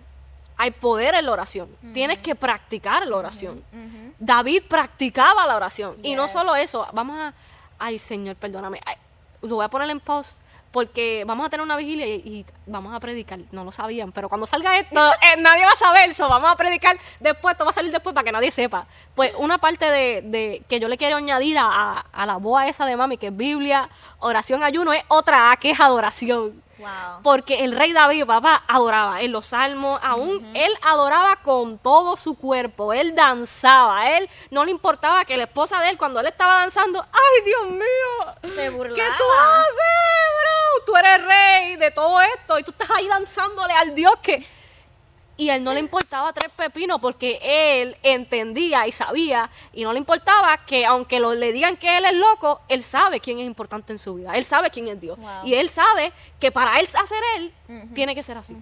Speaker 1: hay poder en la oración. Tienes que practicar la oración. David practicaba la oración. Y no solo eso, vamos a... Ay, Señor, perdóname. Ay, lo voy a poner en pause porque vamos a tener una vigilia y, y vamos a predicar. No lo sabían, pero cuando salga esto, eh, nadie va a saber eso. Vamos a predicar después, esto va a salir después para que nadie sepa. Pues una parte de, de que yo le quiero añadir a, a- a la boa esa de mami, que es Biblia, oración, ayuno, es otra A, que es adoración.
Speaker 2: Wow.
Speaker 1: Porque el rey David, papá, adoraba en los salmos, aún él adoraba con todo su cuerpo, él danzaba, él no le importaba que la esposa de él, cuando él estaba danzando, ¡ay, Dios mío!
Speaker 2: Se burlaba.
Speaker 1: ¿Qué tú haces, bro? Tú eres rey de todo esto y tú estás ahí danzándole al Dios que... Y a él no le importaba tres pepinos porque él entendía y sabía y no le importaba que aunque lo, le digan que él es loco, él sabe quién es importante en su vida. Él sabe quién es Dios.
Speaker 2: Wow.
Speaker 1: Y él sabe que para él hacer él, tiene que ser así.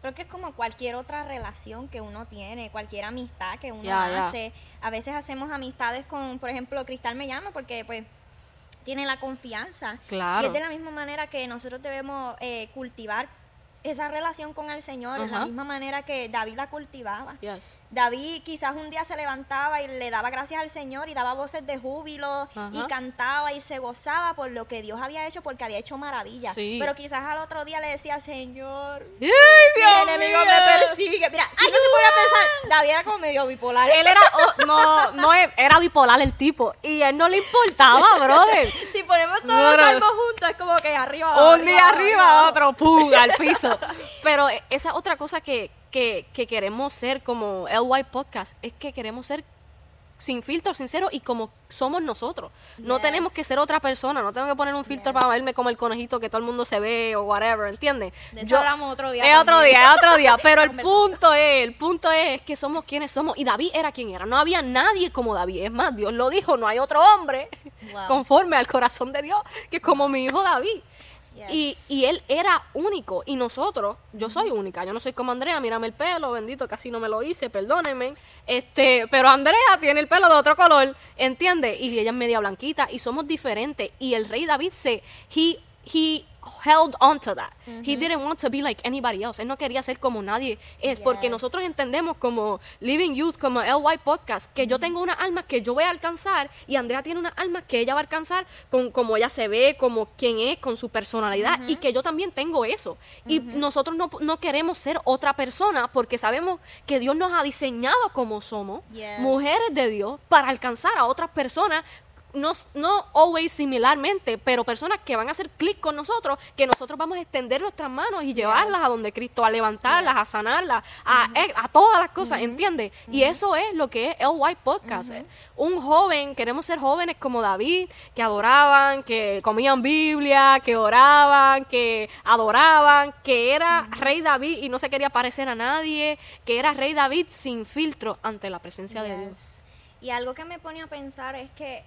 Speaker 2: Creo que es como cualquier otra relación que uno tiene, cualquier amistad que uno hace. A veces hacemos amistades con, por ejemplo, Cristal me llama porque pues tiene la confianza.
Speaker 1: Claro.
Speaker 2: Y es de la misma manera que nosotros debemos eh, cultivar esa relación con el Señor, de la misma manera que David la cultivaba.
Speaker 1: Yes.
Speaker 2: David quizás un día se levantaba y le daba gracias al Señor y daba voces de júbilo y cantaba y se gozaba por lo que Dios había hecho porque había hecho maravillas.
Speaker 1: Sí.
Speaker 2: Pero quizás al otro día le decía, Señor,
Speaker 1: ¡Ay,
Speaker 2: mi enemigo
Speaker 1: mío!
Speaker 2: me persigue. Mira, si no se a pensar, David era como medio bipolar.
Speaker 1: Él era, oh, no, no, es- era bipolar el tipo. Y a él no le importaba, brother.
Speaker 2: si ponemos todos los salmos juntos, es como que arriba, abajo,
Speaker 1: un día arriba,
Speaker 2: abajo.
Speaker 1: otro pum, al piso. Pero eh, esa otra cosa que, que, que queremos ser como LY Podcast es que queremos ser sin filtro, sincero y como somos nosotros. No
Speaker 2: Yes.
Speaker 1: tenemos que ser otra persona, no tengo que poner un filtro
Speaker 2: Yes.
Speaker 1: para verme como el conejito que todo el mundo se ve o whatever, ¿entiendes?
Speaker 2: De eso hablamos otro día
Speaker 1: Es otro día, es otro día. Pero el punto es, el punto es que somos quienes somos. Y David era quien era. No había nadie como David. Es más, Dios lo dijo, no hay otro hombre
Speaker 2: Wow.
Speaker 1: conforme al corazón de Dios que como mi hijo David.
Speaker 2: Yes.
Speaker 1: Y, y él era único. Y nosotros, yo soy única. Yo no soy como Andrea, mírame el pelo, bendito, casi no me lo hice, perdónenme. Este, pero Andrea tiene el pelo de otro color, ¿entiendes? Y ella es media blanquita y somos diferentes. Y el rey David se, he, he held on to that. He didn't want to be like anybody else. Él no quería ser como nadie es. Porque nosotros entendemos como Living Youth, como LY Podcast, que yo tengo una alma que yo voy a alcanzar y Andrea tiene una alma que ella va a alcanzar con como ella se ve, como quien es, con su personalidad y que yo también tengo eso. Y nosotros no, no queremos ser otra persona porque sabemos que Dios nos ha diseñado como somos,
Speaker 2: Yes.
Speaker 1: mujeres de Dios, para alcanzar a otras personas no, no always similarmente, pero personas que van a hacer clic con nosotros, que nosotros vamos a extender nuestras manos y llevarlas a donde Cristo, a levantarlas, a sanarlas, a, eh, a todas las cosas, ¿entiendes? Y eso es lo que es el White Podcast. eh. Un joven, queremos ser jóvenes como David, que adoraban, que comían Biblia, que oraban, que adoraban, que era rey David y no se quería parecer a nadie, que era rey David sin filtro ante la presencia de Dios.
Speaker 2: Y algo que me pone a pensar es que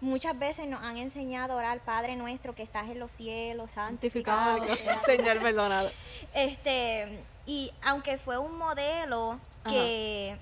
Speaker 2: muchas veces nos han enseñado a orar Padre nuestro que estás en los cielos, santificado.
Speaker 1: Santificado, Señor, perdonado.
Speaker 2: Este, y aunque fue un modelo que,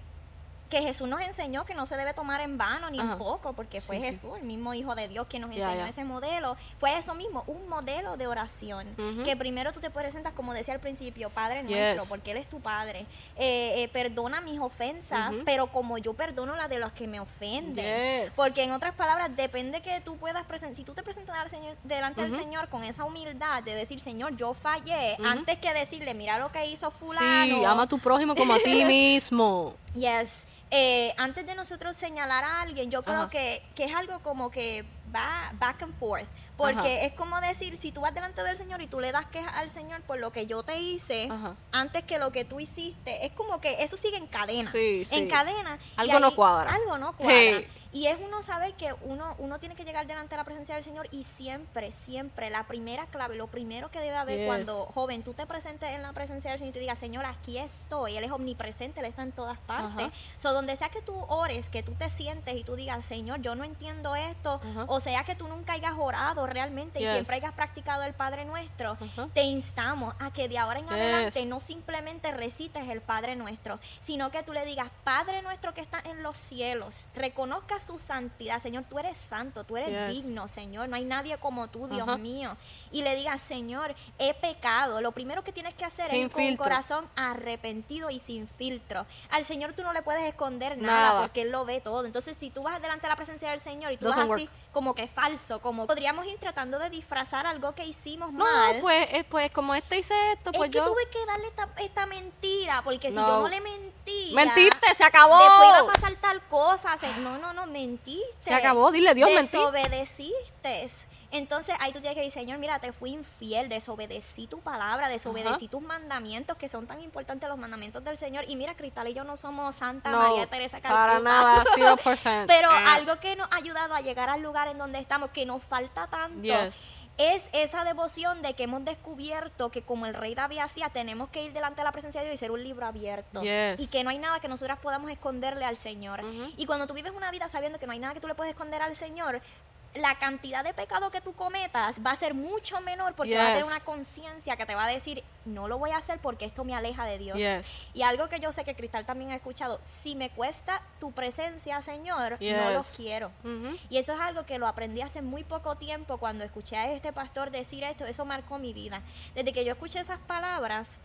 Speaker 2: que Jesús nos enseñó que no se debe tomar en vano ni
Speaker 1: Ajá.
Speaker 2: en poco, porque fue
Speaker 1: Sí, sí.
Speaker 2: Jesús, el mismo Hijo de Dios, quien nos enseñó
Speaker 1: ya.
Speaker 2: ese modelo, fue eso mismo, un modelo de oración. Que primero tú te presentas, como decía al principio, Padre nuestro,
Speaker 1: Yes.
Speaker 2: porque Él es tu Padre. Eh, eh, perdona mis ofensas, pero como yo perdono las de los que me ofenden.
Speaker 1: Yes.
Speaker 2: Porque en otras palabras, depende que tú puedas presentar, si tú te presentas al Señor, delante del Señor con esa humildad de decir, Señor, yo fallé, antes que decirle, mira lo que hizo fulano.
Speaker 1: Sí, ama a tu prójimo como a ti mismo.
Speaker 2: Yes. Eh, antes de nosotros señalar a alguien, yo creo que, que es algo como que va back and forth. Porque
Speaker 1: Ajá.
Speaker 2: es como decir, si tú vas delante del Señor y tú le das quejas al Señor por lo que yo te hice,
Speaker 1: Ajá.
Speaker 2: antes que lo que tú hiciste, es como que eso sigue en cadena.
Speaker 1: Sí, sí.
Speaker 2: En cadena.
Speaker 1: Algo no cuadra.
Speaker 2: Algo no cuadra.
Speaker 1: Sí.
Speaker 2: Y es uno saber que uno, uno tiene que llegar delante de la presencia del Señor y siempre, siempre, la primera clave, lo primero que debe haber
Speaker 1: Yes.
Speaker 2: cuando, joven, tú te presentes en la presencia del Señor y tú digas, Señor, aquí estoy, Él es omnipresente, Él está en todas partes.
Speaker 1: Ajá.
Speaker 2: So, donde sea que tú ores, que tú te sientes y tú digas, Señor, yo no entiendo esto,
Speaker 1: Ajá.
Speaker 2: o sea que tú nunca hayas orado realmente y siempre hayas practicado el Padre Nuestro,
Speaker 1: Ajá.
Speaker 2: te instamos a que de ahora en
Speaker 1: Yes.
Speaker 2: adelante no simplemente recites el Padre Nuestro, sino que tú le digas, Padre Nuestro que está en los cielos, su santidad, Señor, tú eres santo, tú eres
Speaker 1: Yes.
Speaker 2: digno, Señor, no hay nadie como tú, Dios mío. Y le digas, Señor, he pecado. Lo primero que tienes que hacer
Speaker 1: Sin
Speaker 2: es ir con un corazón arrepentido y sin filtro. Al Señor tú no le puedes esconder nada,
Speaker 1: Nada.
Speaker 2: porque Él lo ve todo. Entonces, si tú vas delante de la presencia del Señor y tú
Speaker 1: Doesn't
Speaker 2: vas así
Speaker 1: work.
Speaker 2: como que falso, como podríamos ir tratando de disfrazar algo que hicimos
Speaker 1: No,
Speaker 2: mal.
Speaker 1: pues, eh, pues como este hice esto, pues
Speaker 2: es que
Speaker 1: yo...
Speaker 2: tuve que darle esta, esta mentira, porque si
Speaker 1: No.
Speaker 2: yo no le mentía.
Speaker 1: Mentiste, se acabó.
Speaker 2: Después iba a pasar tal cosa. se- no, no, no, mentiste.
Speaker 1: Se acabó, dile, Dios, mentí.
Speaker 2: Desobedeciste. Entonces ahí tú tienes que decir, Señor, mira, te fui infiel, desobedecí tu palabra, desobedecí tus mandamientos, que son tan importantes los mandamientos del Señor. Y mira, Cristal y yo no somos Santa
Speaker 1: No,
Speaker 2: María Teresa Calcuta.
Speaker 1: para nada, 0%.
Speaker 2: Pero
Speaker 1: Eh,
Speaker 2: algo que nos ha ayudado a llegar al lugar en donde estamos, que nos falta tanto,
Speaker 1: Yes.
Speaker 2: Es esa devoción de que hemos descubierto que como el rey David hacía, tenemos que ir delante de la presencia de Dios y ser un libro abierto.
Speaker 1: Yes.
Speaker 2: Y que no hay nada que nosotras podamos esconderle al Señor. Y cuando tú vives una vida sabiendo que no hay nada que tú le puedes esconder al Señor, la cantidad de pecado que tú cometas va a ser mucho menor porque vas a tener
Speaker 1: Yes.
Speaker 2: una conciencia que te va a decir, no lo voy a hacer porque esto me aleja de Dios.
Speaker 1: Yes.
Speaker 2: Y algo que yo sé que Cristal también ha escuchado, si me cuesta tu presencia, Señor, no lo
Speaker 1: Yes.
Speaker 2: quiero.
Speaker 1: Ujú.
Speaker 2: Y eso es algo que lo aprendí hace muy poco tiempo cuando escuché a este pastor decir esto, eso marcó mi vida. Desde que yo escuché esas palabras,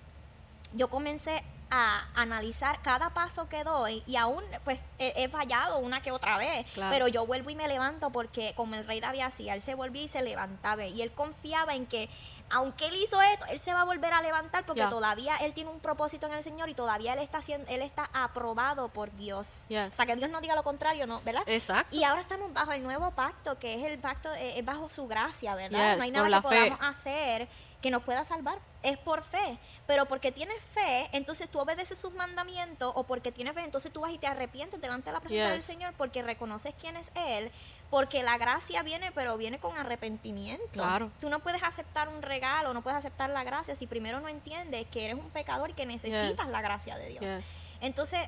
Speaker 2: yo comencé a analizar cada paso que doy y aún pues he, he fallado una que otra vez,
Speaker 1: Claro.
Speaker 2: pero yo vuelvo y me levanto porque como el rey David hacía, él se volvía y se levantaba y él confiaba en que aunque él hizo esto, él se va a volver a levantar porque todavía él tiene un propósito en el Señor y todavía él está haciendo, él está aprobado por Dios.
Speaker 1: Yes.
Speaker 2: Para que Dios no diga lo contrario, ¿no? ¿Verdad?
Speaker 1: Exacto.
Speaker 2: Y ahora estamos bajo el nuevo pacto, que es el pacto, eh, es bajo su gracia, ¿verdad?
Speaker 1: Yes,
Speaker 2: no hay nada que
Speaker 1: fe.
Speaker 2: podamos hacer que nos pueda salvar. Es por fe. Pero porque tienes fe, entonces tú obedeces sus mandamientos, o porque tienes fe, entonces tú vas y te arrepientes delante de la presencia del. Señor, porque reconoces quién es Él. Porque la gracia viene, pero viene con arrepentimiento.
Speaker 1: Claro.
Speaker 2: Tú no puedes aceptar un regalo, no puedes aceptar la gracia si primero no entiendes que eres un pecador y que necesitas
Speaker 1: Yes.
Speaker 2: la gracia de Dios.
Speaker 1: Yes.
Speaker 2: Entonces,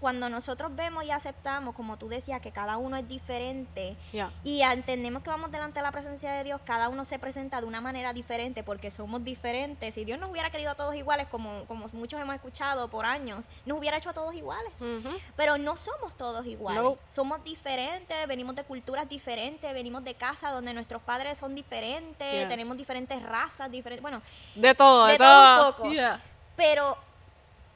Speaker 2: cuando nosotros vemos y aceptamos, como tú decías, que cada uno es diferente
Speaker 1: Yeah.
Speaker 2: y entendemos que vamos delante de la presencia de Dios, cada uno se presenta de una manera diferente porque somos diferentes. Si Dios nos hubiera querido a todos iguales, como, como muchos hemos escuchado por años, nos hubiera hecho a todos iguales. Pero no somos todos iguales.
Speaker 1: No.
Speaker 2: Somos diferentes, venimos de culturas diferentes, venimos de casa donde nuestros padres son diferentes,
Speaker 1: Yes.
Speaker 2: tenemos diferentes razas, diferentes, bueno,
Speaker 1: De todo, de,
Speaker 2: De todo un poco.
Speaker 1: Yeah.
Speaker 2: pero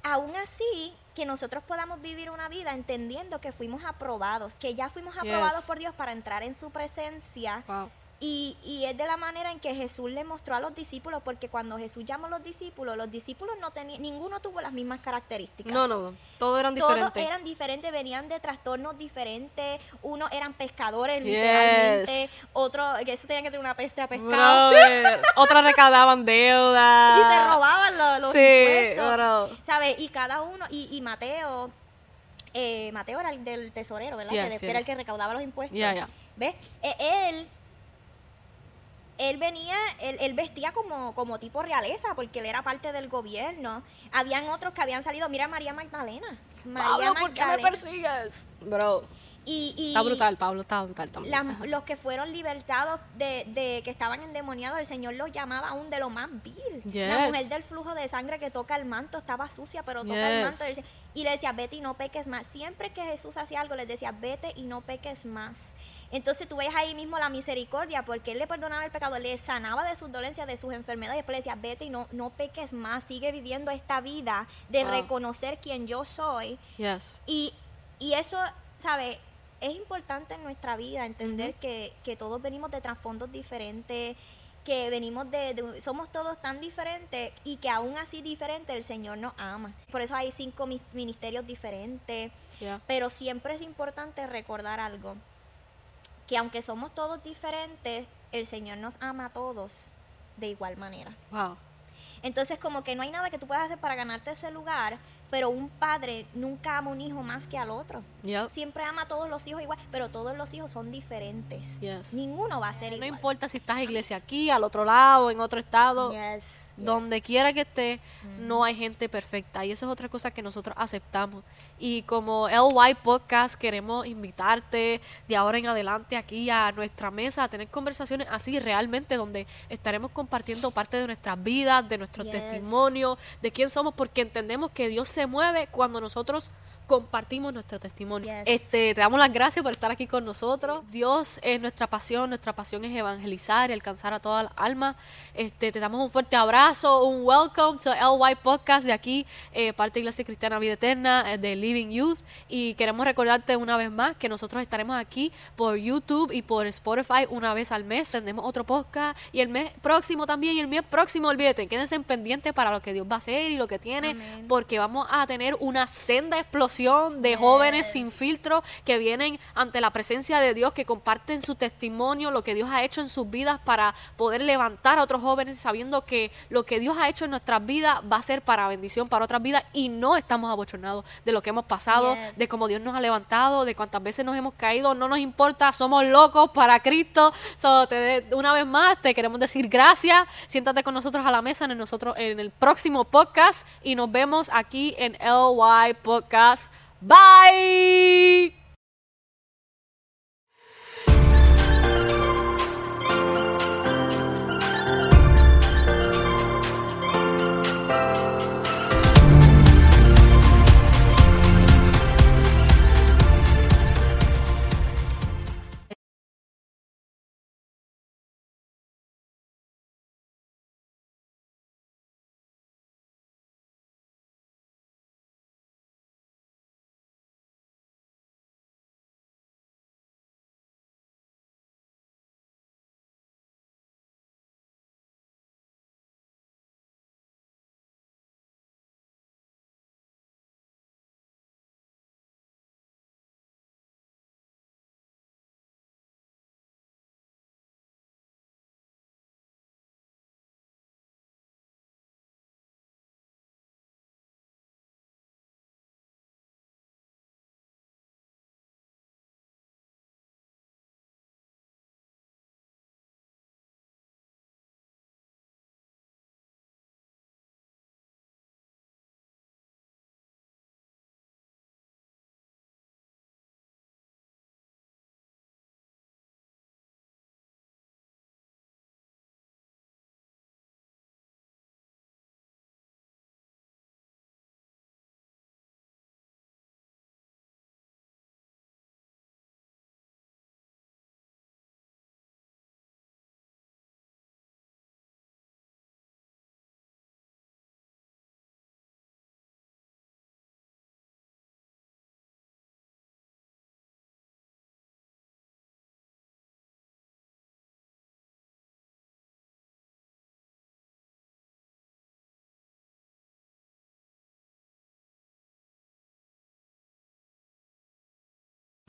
Speaker 2: aún así, que nosotros podamos vivir una vida entendiendo que fuimos aprobados, que ya fuimos aprobados
Speaker 1: Yes.
Speaker 2: por Dios para entrar en su presencia.
Speaker 1: Wow.
Speaker 2: Y, y es de la manera en que Jesús le mostró a los discípulos, porque cuando Jesús llamó a los discípulos, los discípulos no tenían, ninguno tuvo las mismas características.
Speaker 1: No, no, todos eran
Speaker 2: Todos
Speaker 1: diferentes.
Speaker 2: eran diferentes, venían de trastornos diferentes. Unos eran pescadores,
Speaker 1: Yes.
Speaker 2: literalmente. Otros, que eso tenían que tener una peste a pescado.
Speaker 1: Otras recaudaban deuda.
Speaker 2: y se robaban los, los
Speaker 1: Sí,
Speaker 2: impuestos. ¿Sabes? Y cada uno, y, y Mateo, eh, Mateo era el del tesorero, ¿verdad?
Speaker 1: Yes,
Speaker 2: que era el que recaudaba los impuestos.
Speaker 1: Ya, ya.
Speaker 2: ¿Ves? Eh, él, él venía, él, él vestía como, como tipo realeza, porque él era parte del gobierno. Habían otros que habían salido, mira María Magdalena. María
Speaker 1: Pablo, ¿por qué me persigues? Bro.
Speaker 2: Y, y
Speaker 1: Está brutal, Pablo, está brutal también.
Speaker 2: las- los que fueron libertados de, de que estaban endemoniados, el Señor los llamaba aún de lo más vil. La mujer del flujo de sangre que toca el manto estaba sucia, pero toca el manto. Y le decía, vete y no peques más. Siempre que Jesús hacía algo, les decía, vete y no peques más. Entonces tú ves ahí mismo la misericordia, porque Él le perdonaba el pecado, le sanaba de sus dolencias, de sus enfermedades, y después le decía, vete y no, no peques más, sigue viviendo esta vida de
Speaker 1: Wow.
Speaker 2: reconocer quién yo soy.
Speaker 1: Yes.
Speaker 2: Y, y eso, ¿sabes? Es importante en nuestra vida entender que, que todos venimos de trasfondos diferentes que venimos de, de- somos todos tan diferentes y que aún así diferentes el Señor nos ama. Por eso hay cinco mi- ministerios diferentes,
Speaker 1: Yeah.
Speaker 2: pero siempre es importante recordar algo, que aunque somos todos diferentes, el Señor nos ama a todos de igual manera.
Speaker 1: Wow.
Speaker 2: Entonces como que no hay nada que tú puedas hacer para ganarte ese lugar, pero un padre nunca ama a un hijo más que al otro.
Speaker 1: Yep.
Speaker 2: Siempre ama a todos los hijos igual, pero todos los hijos son diferentes.
Speaker 1: Yes.
Speaker 2: Ninguno va a ser
Speaker 1: No
Speaker 2: igual.
Speaker 1: importa si estás iglesia aquí, al otro lado, en otro estado.
Speaker 2: Yes, yes.
Speaker 1: Donde quiera que esté, no hay gente perfecta. Y esa es otra cosa que nosotros aceptamos. Y como LY Podcast, queremos invitarte de ahora en adelante aquí a nuestra mesa a tener conversaciones así realmente, donde estaremos compartiendo parte de nuestras vidas, de nuestros
Speaker 2: Yes.
Speaker 1: testimonios, de quién somos, porque entendemos que Dios se mueve cuando nosotros compartimos nuestro testimonio.
Speaker 2: Yes.
Speaker 1: Este, te damos las gracias por estar aquí con nosotros. Dios es nuestra pasión, nuestra pasión es evangelizar y alcanzar a todas las almas. Este, te damos un fuerte abrazo, un welcome to LY Podcast de aquí, eh, parte de Iglesia Cristiana Vida Eterna, eh, de Living Youth. Y queremos recordarte una vez más que nosotros estaremos aquí por YouTube y por Spotify una vez al mes. Tendremos otro podcast y el mes próximo también. Y el mes próximo, olvídate, quédense pendientes para lo que Dios va a hacer y lo que tiene,
Speaker 2: Amén.
Speaker 1: porque vamos a tener una senda de jóvenes sin filtro que vienen ante la presencia de Dios, que comparten su testimonio, lo que Dios ha hecho en sus vidas para poder levantar a otros jóvenes sabiendo que lo que Dios ha hecho en nuestras vidas va a ser para bendición para otras vidas y no estamos abochornados de lo que hemos pasado,
Speaker 2: Yes.
Speaker 1: de cómo Dios nos ha levantado, de cuántas veces nos hemos caído, no nos importa, somos locos para Cristo. So, te- una vez más te queremos decir gracias. Siéntate con nosotros a la mesa en el, nosotros, en el próximo podcast y nos vemos aquí en LY Podcast. Bye.